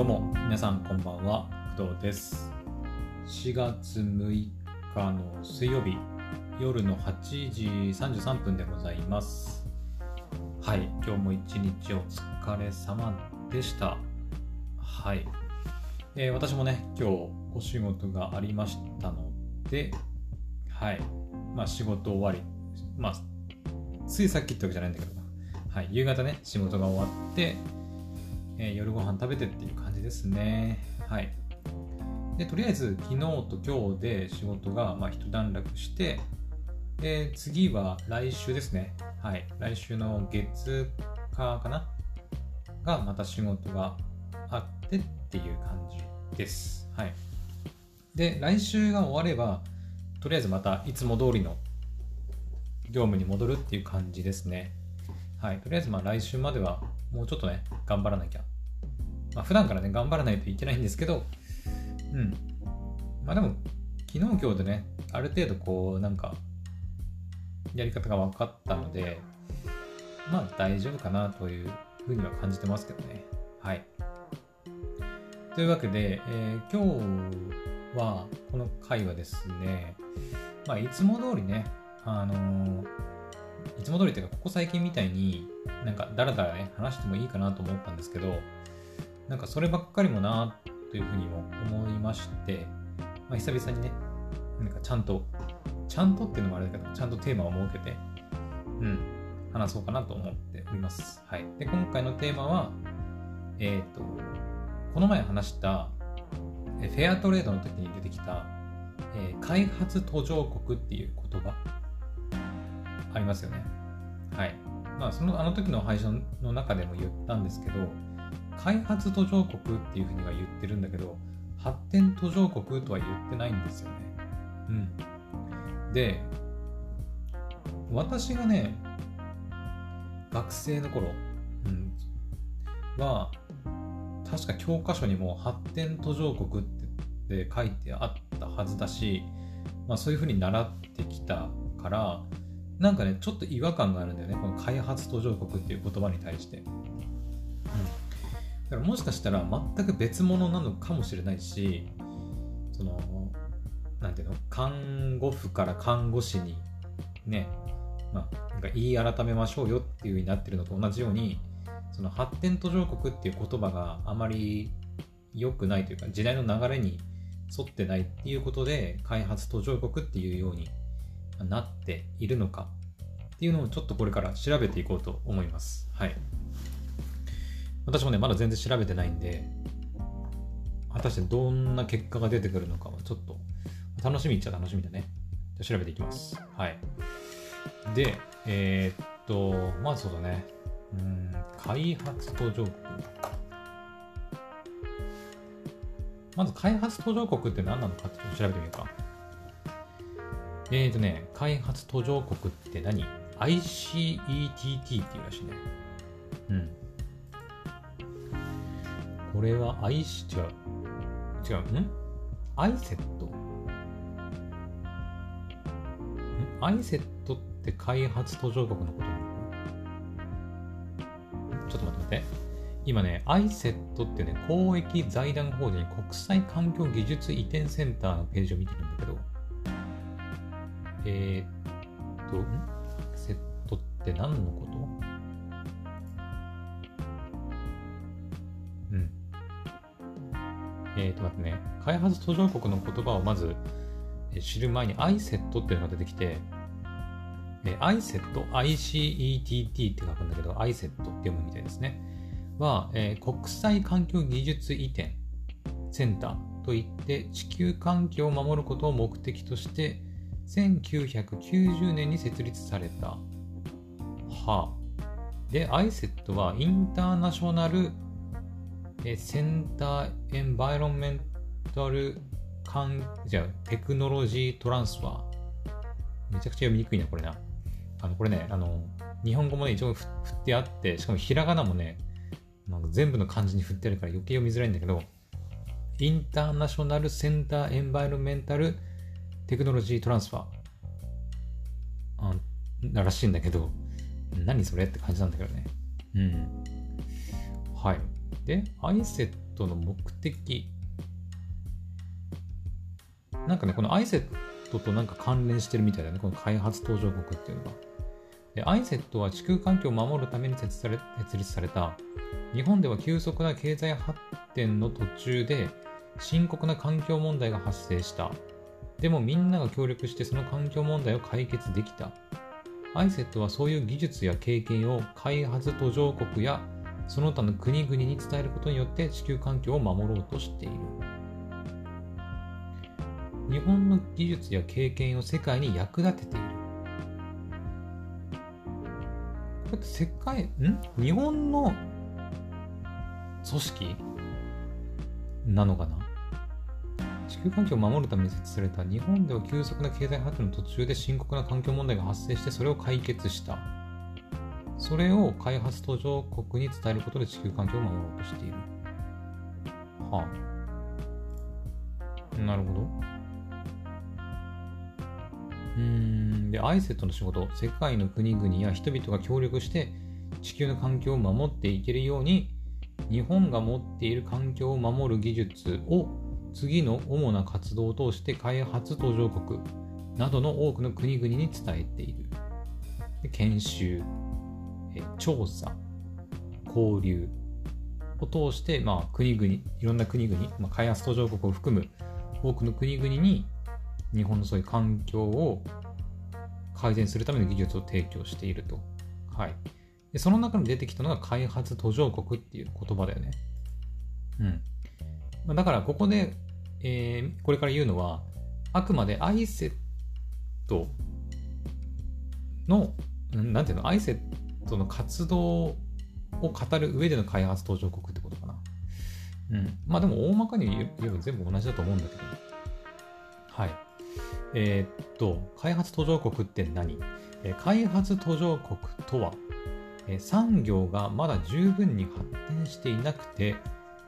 どうも皆さんこんばんは。工藤です。4月6日の水曜日夜の8時33分でございます。はい今日も一日お疲れ様でした。はい、えー、私もね今日お仕事がありましたのではい。まあ仕事終わりまあついさっきってわけじゃないんだけどはい夕方ね仕事が終わってえー、夜ご飯食べてっていう感じですね。はい。で、とりあえず昨日と今日で仕事がまあ一段落して、で、次は来週ですね。はい。来週の月火かな？がまた仕事があってっていう感じです。はい。で、来週が終われば、とりあえずまたいつも通りの業務に戻るっていう感じですね。はい。とりあえずまあ来週まではもうちょっとね、頑張らなきゃまあ、普段からね、頑張らないといけないんですけど、うん。まあでも、昨日今日でね、ある程度こう、なんか、やり方が分かったので、まあ大丈夫かなというふうには感じてますけどね。はい。というわけで、えー、今日は、この回はですね、まあいつも通りね、あのー、いつも通りっていうか、ここ最近みたいになんかダラダラね、話してもいいかなと思ったんですけど、なんかそればっかりもなというふうにも思いまして、まあ、久々にね、なんかちゃんと、ちゃんとっていうのもあれだけど、ちゃんとテーマを設けて、うん、話そうかなと思っております。はい。で、今回のテーマは、えっ、ー、と、この前話した、フェアトレードの時に出てきた、えー、開発途上国っていう言葉、ありますよね。はい。まあ、その、あの時の配信の中でも言ったんですけど、開発途上国っていうふうには言ってるんだけど、発展途上国とは言ってないんですよね。うん。で、私がね、学生の頃、うん、は、確か教科書にも発展途上国って書いてあったはずだし、まあそういうふうに習ってきたから、なんかね、ちょっと違和感があるんだよね、この開発途上国っていう言葉に対して。だからもしかしたら全く別物なのかもしれないしそのなんていうの？看護婦から看護師にねまあなんか言い改めましょうよっていう風になってるのと同じようにその発展途上国っていう言葉があまり良くないというか時代の流れに沿ってないっていうことで開発途上国っていうようになっているのかっていうのをちょっとこれから調べていこうと思います。はい。私もね、まだ全然調べてないんで、果たしてどんな結果が出てくるのかはちょっと楽しみっちゃ楽しみだね。じゃ調べていきます。はい。で、えー、っと、まずそうだね。うん、開発途上国。まず開発途上国って何なのかちょって調べてみようか。えーとね、開発途上国って何 ?ICETT っていうらしいね。うん。これはアイシ、違う。違う。ん？アイセット？アイセットって開発途上国のことなの？ちょっと待って待って。今ね、アイセットってね、公益財団法人国際環境技術移転センターのページを見てるんだけど、えー、っと、ん？セットって何のこと？えっ、ー、と待ってね、開発途上国の言葉をまず知る前に ICET っていうのが出てきて、え ICET、ICETT って書くんだけど、ICET って読むみたいですね。は、えー、国際環境技術移転センターといって地球環境を守ることを目的として1990年に設立された。はあ。で、ICET はインターナショナルえセンターエンバイロメンタルカンじゃテクノロジートランスファー。めちゃくちゃ読みにくいな、これな。あの、これね、あの、日本語もね、一応振ってあって、しかもひらがなもね、なんか全部の漢字に振ってあるから余計読みづらいんだけど、インターナショナルセンターエンバイロメンタルテクノロジートランスファー。あならしいんだけど、何それって感じなんだけどね。うん。はい。で、ISET の目的。なんかね、この ISET となんか関連してるみたいだね、この開発途上国っていうのが。で ISET は地球環境を守るために設立され設立された、日本では急速な経済発展の途中で深刻な環境問題が発生した。でもみんなが協力してその環境問題を解決できた。ISET はそういう技術や経験を開発途上国やその他の国々に伝えることによって地球環境を守ろうとしている。日本の技術や経験を世界に役立てている。これって世界、ん？日本の組織なのかな？地球環境を守るために設置された日本では急速な経済発展の途中で深刻な環境問題が発生してそれを解決した。それを開発途上国に伝えることで地球環境を守ろうとしている。はあ。なるほど。うん。で、ISET の仕事、世界の国々や人々が協力して地球の環境を守っていけるように、日本が持っている環境を守る技術を次の主な活動を通して開発途上国などの多くの国々に伝えている。で研修、調査、交流を通して、まあ、国々、いろんな国々、まあ、開発途上国を含む多くの国々に日本のそういう環境を改善するための技術を提供していると。はい。でその中に出てきたのが開発途上国っていう言葉だよね。うん。だからここで、えー、これから言うのは、あくまで ISET の、なんていうの、ISET の活動を語る上での開発途上国ってことかな。うん。まあでも大まかに言えば全部同じだと思うんだけど。はい。えー、っと、開発途上国って何、えー、開発途上国とは、えー、産業がまだ十分に発展していなくて、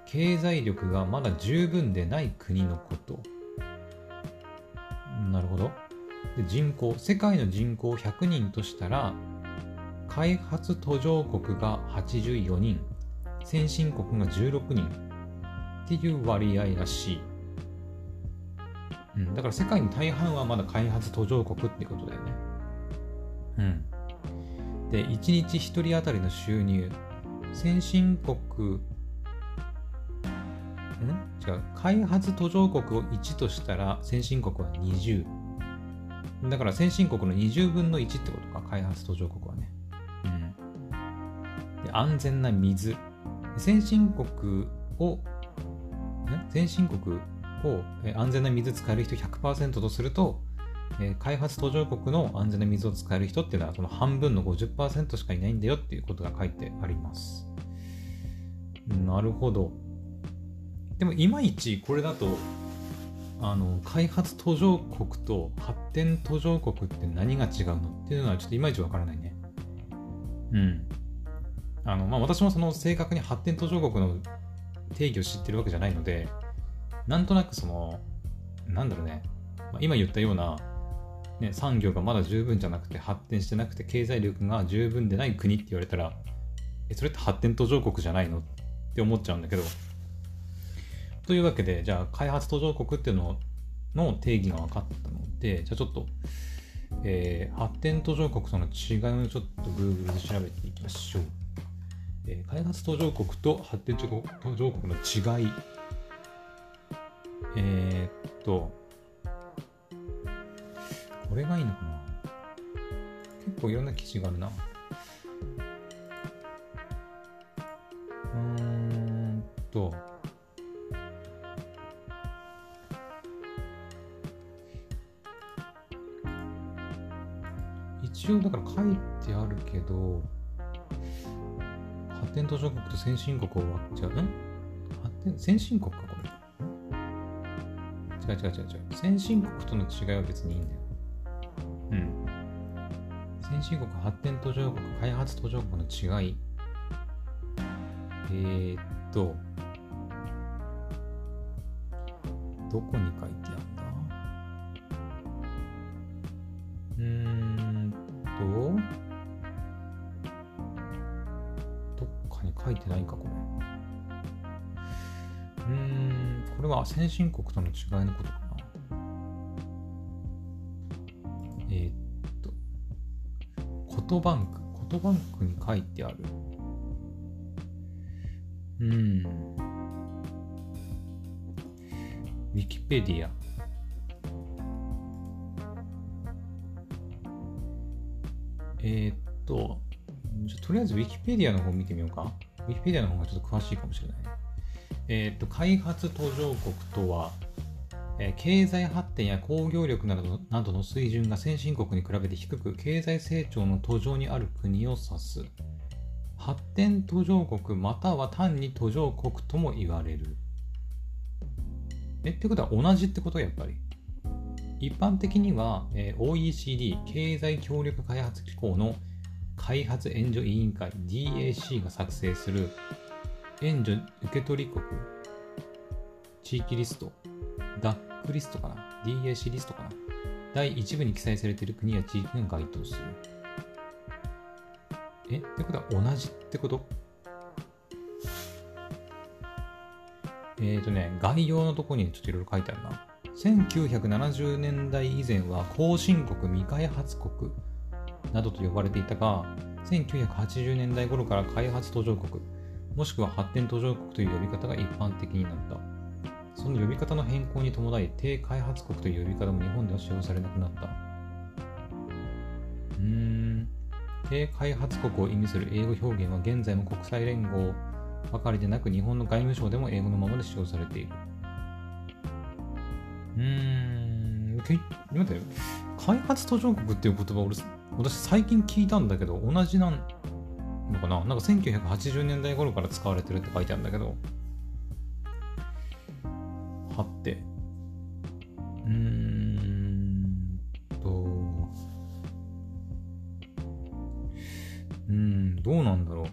経済力がまだ十分でない国のこと。なるほど。で人口、世界の人口100人としたら、開発途上国が84人、先進国が16人っていう割合らしい。うん、だから世界の大半はまだ開発途上国ってことだよね。うん。で、1日1人当たりの収入、先進国、ん？違う。開発途上国を1としたら先進国は20。だから先進国の20分の1ってことか、開発途上国は。安全な水。先進国を、先進国を、安全な水使える人100%とすると、開発途上国の安全な水を使える人っていうのはその半分の50%しかいないんだよっていうことが書いてあります。なるほど。でもいまいちこれだとあの開発途上国と発展途上国って何が違うのっていうのはちょっといまいちわからないね。うん。あのまあ、私もその正確に発展途上国の定義を知ってるわけじゃないので、なんとなくその、なんだろうね、まあ、今言ったような、ね、産業がまだ十分じゃなくて発展してなくて経済力が十分でない国って言われたら、え、それって発展途上国じゃないの？って思っちゃうんだけど。というわけで、じゃあ開発途上国っていうのの定義が分かったので、じゃあちょっと、えー、発展途上国との違いをちょっと Google で調べていきましょう。えー、開発途上国と発展途上国の違い。えー、っと、これがいいのかな。結構いろんな記事があるな。うーんと、一応だから書いてあるけど、発展途上国と先進国を割っちゃう？ん発展、先進国か、これ。違う違う違う違う。先進国との違いは別にいいんだよ。うん。先進国、発展途上国、開発途上国の違い。えー、っと、どこに書いてあるんだ？うーんと、書いてないか、これ。うん、これは先進国との違いのことかな。えー、っと、コトバンク。コトバンクに書いてある。うん。ウィキペディア。えー、っと、じゃとりあえずウィキペディアの方見てみようか。ウィキペディアの方がちょっと詳しいかもしれない。えー、と、開発途上国とは、えー、経済発展や工業力などなどの水準が先進国に比べて低く、経済成長の途上にある国を指す。発展途上国または単に途上国とも言われる。え、ってことは同じってことやっぱり。一般的には、えー、OECD 経済協力開発機構の開発援助委員会 DAC が作成する援助受け取り国地域リスト DAC リストかな ?DAC リストかな？第1部に記載されている国や地域が該当する。え？ってことは同じってこと？えっ、ー、とね、概要のとこにちょっといろいろ書いてあるな。1970年代以前は後進国未開発国などと呼ばれていたが、1980年代頃から開発途上国、もしくは発展途上国という呼び方が一般的になった。その呼び方の変更に伴い、低開発国という呼び方も日本では使用されなくなった。うーん、低開発国を意味する英語表現は現在も国際連合ばかりでなく日本の外務省でも英語のままで使用されている。うーん、待って。開発途上国っていう言葉俺、私最近聞いたんだけど、同じなんのかな？なんか1980年代頃から使われてるって書いてあるんだけど、はって。うーんと、うん、どうなんだろう。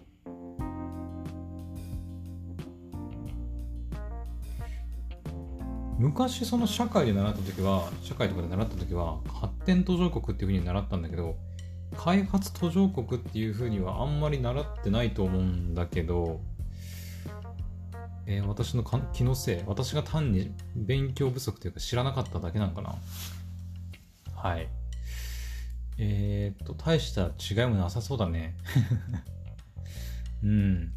昔その社会で習った時は社会とかで習った時は発展途上国っていうふうに習ったんだけど開発途上国っていうふうにはあんまり習ってないと思うんだけど、えー、私の気のせい私が単に勉強不足というか知らなかっただけなのかな。はい。えー、っと大した違いもなさそうだね。うん。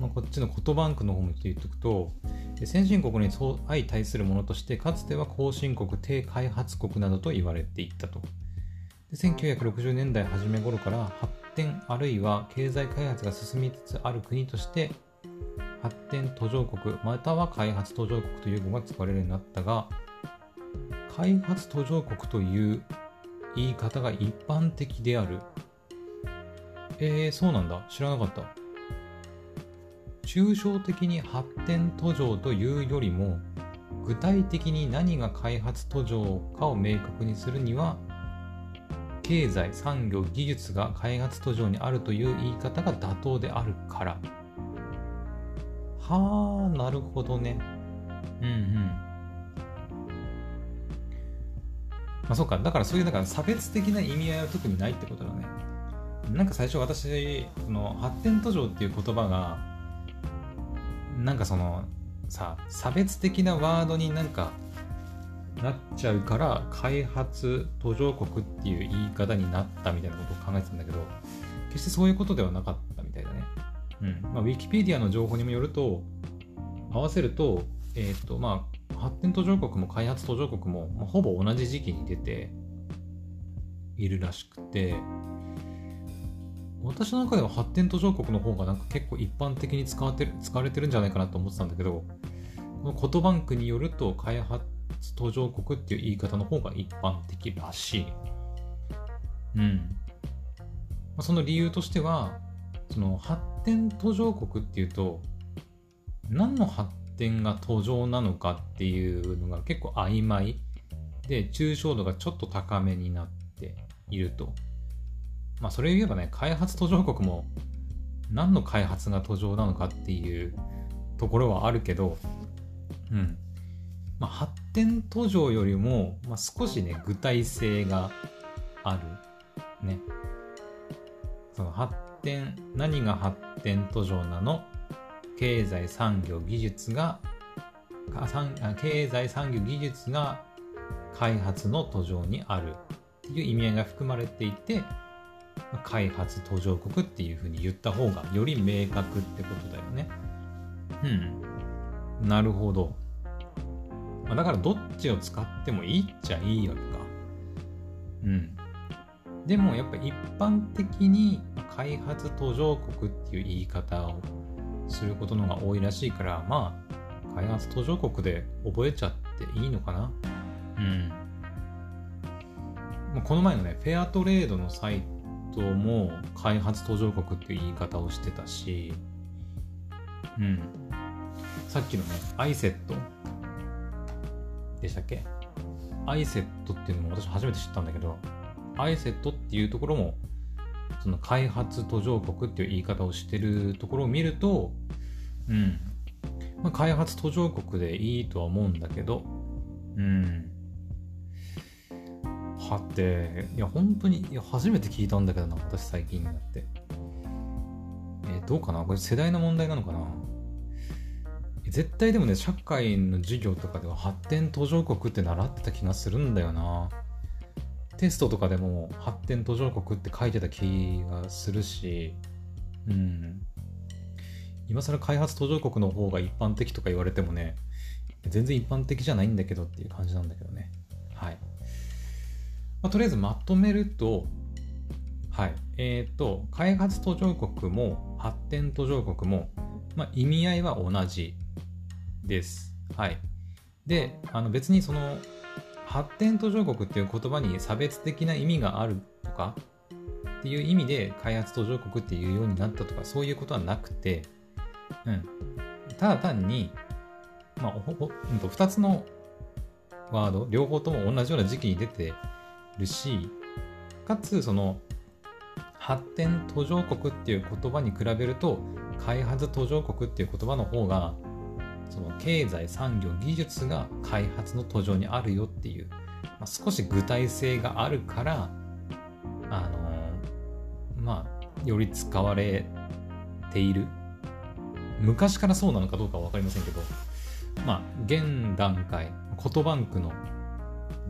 まあ、こっちのコトバンクの方も言っておくと、先進国に相対するものとして、かつては後進国、低開発国などと言われていったと。で1960年代初め頃から発展あるいは経済開発が進みつつある国として、発展途上国または開発途上国という語が使われるようになったが、開発途上国という言い方が一般的である。えー、そうなんだ。知らなかった。抽象的に発展途上というよりも具体的に何が開発途上かを明確にするには経済産業技術が開発途上にあるという言い方が妥当であるから。はあなるほどね。うんうん。まあそうか。だからそういうなんか差別的な意味合いは特にないってことだね。なんか最初私その発展途上っていう言葉がなんかそのさ差別的なワードになんかなっちゃうから開発途上国っていう言い方になったみたいなことを考えてたんだけど決してそういうことではなかったみたいだね。うんまあ、ウィキペディアの情報にもよると合わせると,、えーとまあ、発展途上国も開発途上国も、まあ、ほぼ同じ時期に出ているらしくて私の中では発展途上国の方がなんか結構一般的に使われてる使われてるんじゃないかなと思ってたんだけど、このコトバンクによると開発途上国っていう言い方の方が一般的らしい。うん。まあ、その理由としては、その発展途上国っていうと、何の発展が途上なのかっていうのが結構曖昧で、抽象度がちょっと高めになっていると。まあそれを言えばね、開発途上国も何の開発が途上なのかっていうところはあるけど、うん。まあ、発展途上よりも、まあ、少しね、具体性がある。ね。その発展、何が発展途上なの？経済産業技術が経済産業技術が開発の途上にあるっていう意味合いが含まれていて開発途上国っていうふうに言った方がより明確ってことだよね。うん。なるほど。まあだからどっちを使ってもいいっちゃいいわけか。うん。でもやっぱ一般的に開発途上国っていう言い方をすることのが多いらしいからまあ開発途上国で覚えちゃっていいのかなうんこの前のねフェアトレードのサイトも開発途上国っていう言い方をしてたしうんさっきのね ISET でしたっけ ?ISET っていうのも私初めて知ったんだけど ISET っていうところもその開発途上国っていう言い方をしてるところを見ると、うん。まあ、開発途上国でいいとは思うんだけど、うん。はって、いや、本当に、いや、初めて聞いたんだけどな、私最近になって。えー、どうかな？これ世代の問題なのかな？絶対でもね、社会の授業とかでは発展途上国って習ってた気がするんだよな。テストとかでも発展途上国って書いてた気がするし、うん。今更開発途上国の方が一般的とか言われてもね、全然一般的じゃないんだけどっていう感じなんだけどね。はい。まあ、とりあえずまとめると、はい。えっ、ー、と、開発途上国も発展途上国も、まあ、意味合いは同じです。はい。で、あの別にその発展途上国っていう言葉に差別的な意味があるとかっていう意味で開発途上国っていうようになったとかそういうことはなくて、うん、ただ単に、まあ、ほほ2つのワード両方とも同じような時期に出てるしかつその発展途上国っていう言葉に比べると開発途上国っていう言葉の方がその経済産業技術が開発の途上にあるよっていう、まあ、少し具体性があるからあのー、まあより使われている。昔からそうなのかどうかは分かりませんけどまあ現段階コトバンクの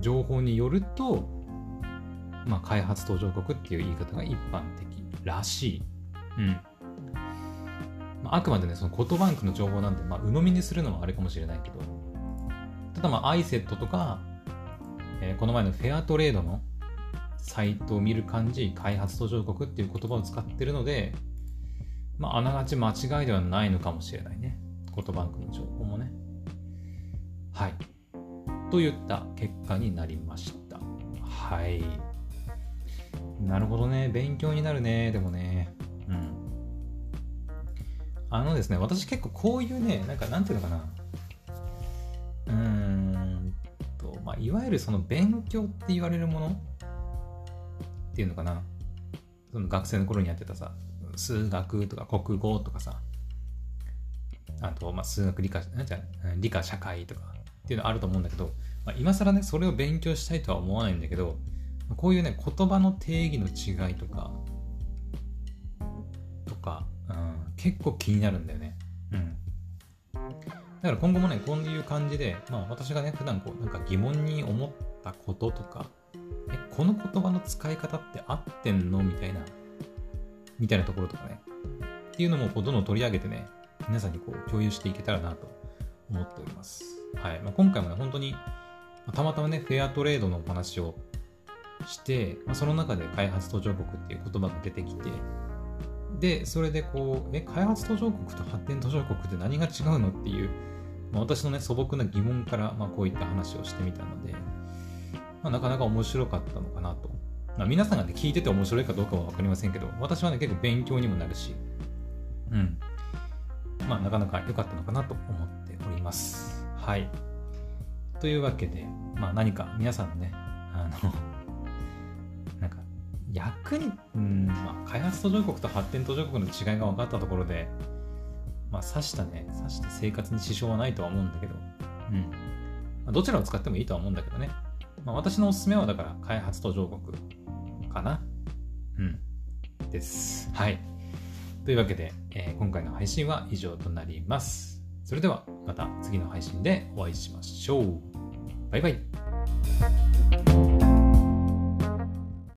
情報によるとまあ開発途上国っていう言い方が一般的らしいうんまあ、あくまでね、そのコトバンクの情報なんで、まあ、鵜呑みにするのはあれかもしれないけど、ただまあ、アイセットとか、えー、この前のフェアトレードのサイトを見る感じ、開発途上国っていう言葉を使ってるので、まあ、あながち間違いではないのかもしれないね。コトバンクの情報もね。はい。といった結果になりました。はい。なるほどね。勉強になるね。でもね。うん。あのですね、私結構こういうね、なんかなんていうのかな。うーんと、まあ、いわゆるその勉強って言われるものっていうのかな。その学生の頃にやってたさ、数学とか国語とかさ、あと、まあ、数学理科、なんじゃ理科社会とかっていうのあると思うんだけど、まあ、今更ね、それを勉強したいとは思わないんだけど、こういうね、言葉の定義の違いとか、とか、うん、結構気になるんだよね。うん。だから今後もね、こういう感じで、まあ私がね、普段こう、なんか疑問に思ったこととか、え、この言葉の使い方って合ってんの？みたいな、みたいなところとかね、っていうのもこうどんどん取り上げてね、皆さんにこう共有していけたらなと思っております。はい。まあ、今回もね、本当に、たまたまね、フェアトレードのお話をして、まあ、その中で開発途上国っていう言葉が出てきて、で、それでこう、え、開発途上国と発展途上国って何が違うのっていう、まあ、私のね、素朴な疑問から、まあ、こういった話をしてみたので、まあ、なかなか面白かったのかなと。まあ、皆さんがね、聞いてて面白いかどうかは分かりませんけど、私はね、結構勉強にもなるし、うん。まあ、なかなか良かったのかなと思っております。はい。というわけで、まあ、何か皆さんのね、あの役に、うんまあ、開発途上国と発展途上国の違いが分かったところで、まあ、刺したね、刺して生活に支障はないとは思うんだけど、うん。まあ、どちらを使ってもいいとは思うんだけどね。まあ、私のおすすめはだから開発途上国かな。うん。です。はい。というわけで、えー今回の配信は以上となります。それではまた次の配信でお会いしましょう。バイバイ。